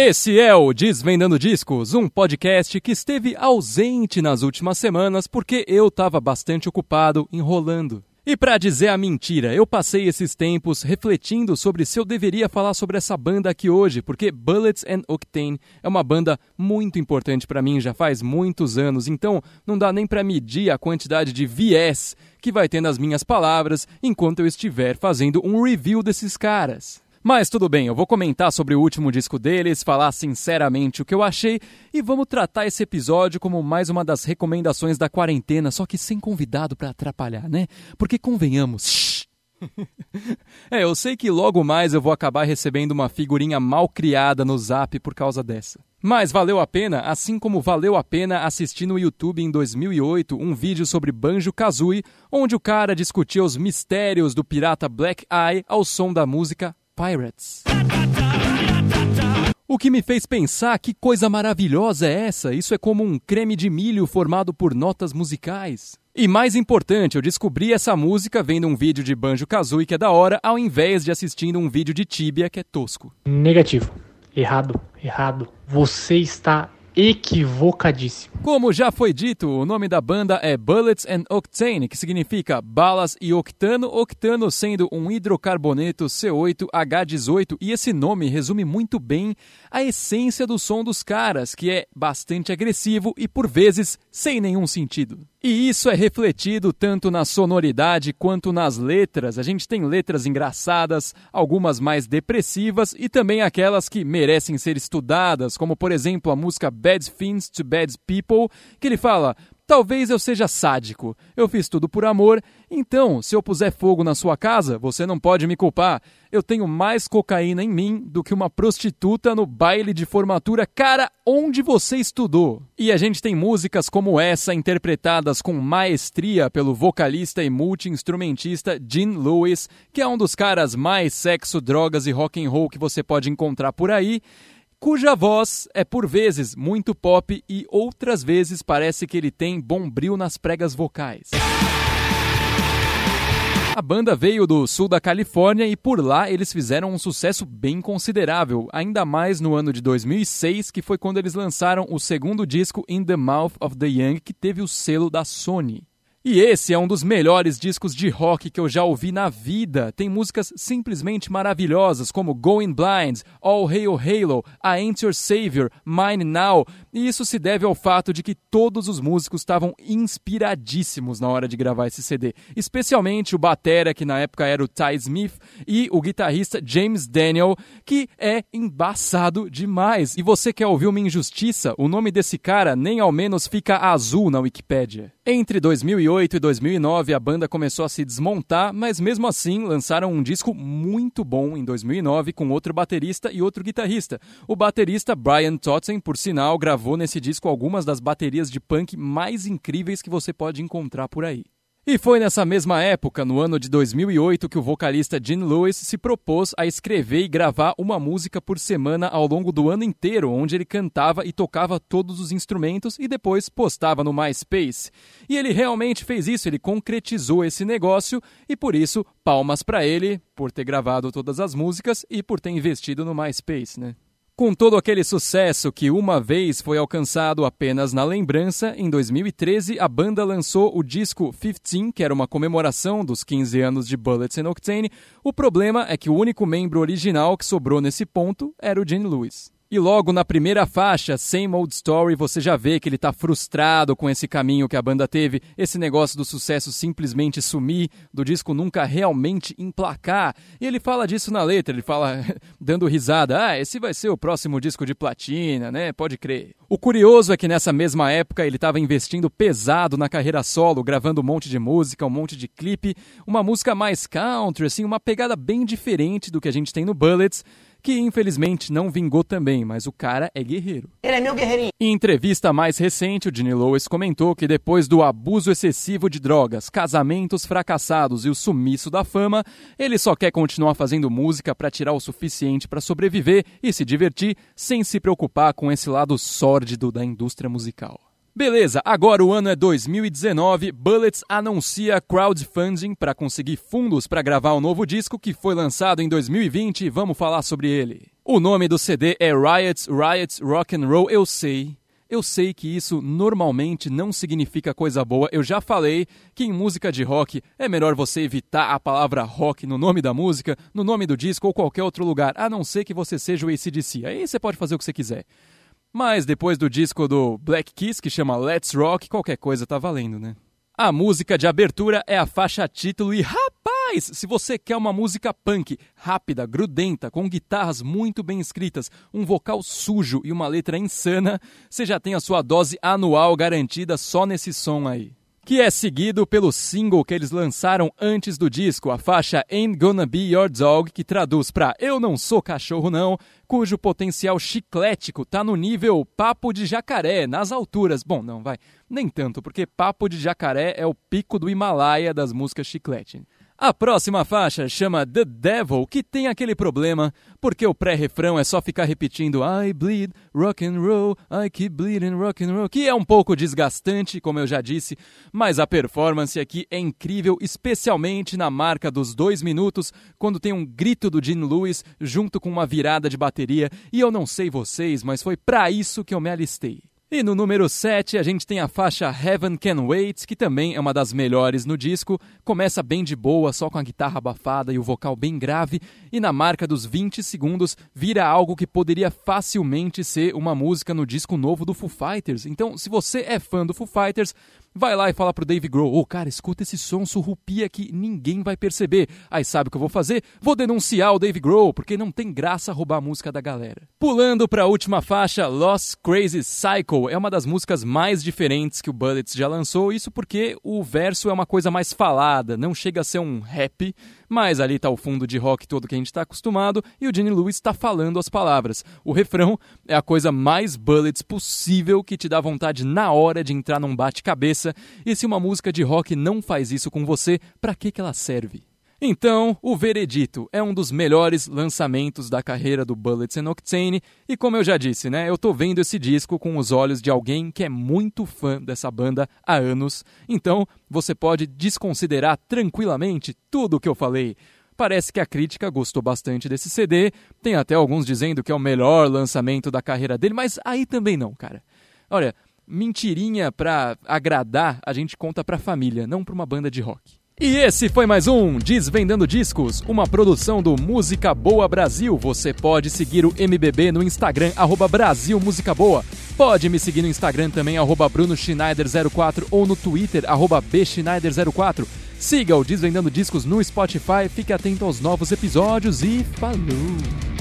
Esse é o Desvendando Discos, um podcast que esteve ausente nas últimas semanas porque eu estava bastante ocupado enrolando. E para dizer a mentira, eu passei esses tempos refletindo sobre se eu deveria falar sobre essa banda aqui hoje, porque Bullets and Octane é uma banda muito importante para mim já faz muitos anos, então não dá nem para medir a quantidade de viés que vai ter nas minhas palavras enquanto eu estiver fazendo um review desses caras. Mas tudo bem, eu vou comentar sobre o último disco deles, falar sinceramente o que eu achei e vamos tratar esse episódio como mais uma das recomendações da quarentena, só que sem convidado para atrapalhar, né? Porque convenhamos. é, eu sei que logo mais eu vou acabar recebendo uma figurinha mal criada no zap por causa dessa. Mas valeu a pena, assim como valeu a pena assistir no YouTube em 2008 um vídeo sobre Banjo Kazooie, onde o cara discutia os mistérios do pirata Black Eye ao som da música Pirates. O que me fez pensar que coisa maravilhosa é essa? Isso é como um creme de milho formado por notas musicais. E mais importante, eu descobri essa música vendo um vídeo de Banjo Kazooie que é da hora, ao invés de assistindo um vídeo de Tibia que é tosco. Negativo. Errado. Errado. Você está equivocadíssimo. Como já foi dito, o nome da banda é Bullets and Octane, que significa balas e octano, octano sendo um hidrocarboneto C8H18, e esse nome resume muito bem a essência do som dos caras, que é bastante agressivo e por vezes sem nenhum sentido. E isso é refletido tanto na sonoridade quanto nas letras. A gente tem letras engraçadas, algumas mais depressivas e também aquelas que merecem ser estudadas, como por exemplo a música Bad Things to Bad People, que ele fala: Talvez eu seja sádico. Eu fiz tudo por amor, então, se eu puser fogo na sua casa, você não pode me culpar. Eu tenho mais cocaína em mim do que uma prostituta no baile de formatura. Cara, onde você estudou? E a gente tem músicas como essa interpretadas com maestria pelo vocalista e multi-instrumentista Gene Lewis, que é um dos caras mais sexo, drogas e rock and roll que você pode encontrar por aí cuja voz é por vezes muito pop e outras vezes parece que ele tem bombril nas pregas vocais. A banda veio do sul da Califórnia e por lá eles fizeram um sucesso bem considerável, ainda mais no ano de 2006, que foi quando eles lançaram o segundo disco In the Mouth of the Young, que teve o selo da Sony. E esse é um dos melhores discos de rock que eu já ouvi na vida. Tem músicas simplesmente maravilhosas, como Going Blind, All Hail Halo, I Ain't Your Savior, Mine Now. E isso se deve ao fato de que todos os músicos estavam inspiradíssimos na hora de gravar esse CD. Especialmente o batera, que na época era o Ty Smith, e o guitarrista James Daniel, que é embaçado demais. E você quer ouvir uma injustiça? O nome desse cara nem ao menos fica azul na Wikipédia. Entre 2008 e 2009, a banda começou a se desmontar, mas mesmo assim lançaram um disco muito bom em 2009 com outro baterista e outro guitarrista. O baterista Brian Totten, por sinal, gravou nesse disco algumas das baterias de punk mais incríveis que você pode encontrar por aí. E foi nessa mesma época, no ano de 2008, que o vocalista Gene Lewis se propôs a escrever e gravar uma música por semana ao longo do ano inteiro, onde ele cantava e tocava todos os instrumentos e depois postava no MySpace. E ele realmente fez isso, ele concretizou esse negócio e por isso, palmas para ele por ter gravado todas as músicas e por ter investido no MySpace, né? Com todo aquele sucesso que uma vez foi alcançado apenas na lembrança, em 2013 a banda lançou o disco 15, que era uma comemoração dos 15 anos de Bullets and Octane. O problema é que o único membro original que sobrou nesse ponto era o Gene Lewis. E logo na primeira faixa, Same Old Story, você já vê que ele está frustrado com esse caminho que a banda teve, esse negócio do sucesso simplesmente sumir, do disco nunca realmente emplacar. E ele fala disso na letra, ele fala dando risada: "Ah, esse vai ser o próximo disco de platina, né? Pode crer". O curioso é que nessa mesma época ele estava investindo pesado na carreira solo, gravando um monte de música, um monte de clipe, uma música mais country, assim, uma pegada bem diferente do que a gente tem no Bullets que infelizmente não vingou também, mas o cara é guerreiro. Ele é meu guerreirinho. Em entrevista mais recente, o Gene Lewis comentou que depois do abuso excessivo de drogas, casamentos fracassados e o sumiço da fama, ele só quer continuar fazendo música para tirar o suficiente para sobreviver e se divertir sem se preocupar com esse lado sórdido da indústria musical. Beleza, agora o ano é 2019. Bullets anuncia crowdfunding para conseguir fundos para gravar o um novo disco que foi lançado em 2020. Vamos falar sobre ele. O nome do CD é Riots, Riots, Rock and Roll. Eu sei, eu sei que isso normalmente não significa coisa boa. Eu já falei que em música de rock é melhor você evitar a palavra rock no nome da música, no nome do disco ou qualquer outro lugar, a não ser que você seja o ACDC. Aí você pode fazer o que você quiser. Mas depois do disco do Black Kiss, que chama Let's Rock, qualquer coisa tá valendo, né? A música de abertura é a faixa título e rapaz, se você quer uma música punk, rápida, grudenta, com guitarras muito bem escritas, um vocal sujo e uma letra insana, você já tem a sua dose anual garantida só nesse som aí que é seguido pelo single que eles lançaram antes do disco, a faixa Ain't Gonna Be Your Dog, que traduz para Eu Não Sou Cachorro Não, cujo potencial chiclético tá no nível papo de jacaré, nas alturas. Bom, não, vai, nem tanto, porque papo de jacaré é o pico do Himalaia das músicas chiclete. A próxima faixa chama The Devil, que tem aquele problema, porque o pré-refrão é só ficar repetindo I bleed rock and roll, I keep bleeding rock and roll, que é um pouco desgastante, como eu já disse, mas a performance aqui é incrível, especialmente na marca dos dois minutos, quando tem um grito do Gene Lewis junto com uma virada de bateria, e eu não sei vocês, mas foi para isso que eu me alistei. E no número 7 a gente tem a faixa Heaven Can Wait, que também é uma das melhores no disco. Começa bem de boa, só com a guitarra abafada e o vocal bem grave, e na marca dos 20 segundos vira algo que poderia facilmente ser uma música no disco novo do Foo Fighters. Então, se você é fã do Foo Fighters, vai lá e fala pro Dave Grohl: Ô, oh, cara, escuta esse som surrupia que ninguém vai perceber. Aí sabe o que eu vou fazer? Vou denunciar o Dave Grohl, porque não tem graça roubar a música da galera. Pulando pra última faixa, Lost Crazy Cycle é uma das músicas mais diferentes que o Bullets já lançou, isso porque o verso é uma coisa mais falada, não chega a ser um rap mas ali está o fundo de rock todo que a gente está acostumado e o Gene Lewis está falando as palavras. O refrão é a coisa mais bullets possível que te dá vontade na hora de entrar num bate-cabeça. E se uma música de rock não faz isso com você, para que, que ela serve? Então, o Veredito é um dos melhores lançamentos da carreira do Bullets and Octane, e como eu já disse, né, eu tô vendo esse disco com os olhos de alguém que é muito fã dessa banda há anos. Então, você pode desconsiderar tranquilamente tudo o que eu falei. Parece que a crítica gostou bastante desse CD, tem até alguns dizendo que é o melhor lançamento da carreira dele, mas aí também não, cara. Olha, mentirinha pra agradar a gente conta pra família, não pra uma banda de rock. E esse foi mais um Desvendando Discos, uma produção do Música Boa Brasil. Você pode seguir o MBB no Instagram, arroba Brasil Música Boa. Pode me seguir no Instagram também, arroba Bruno Schneider04 ou no Twitter, arroba Bschneider04. Siga o Desvendando Discos no Spotify, fique atento aos novos episódios e falou!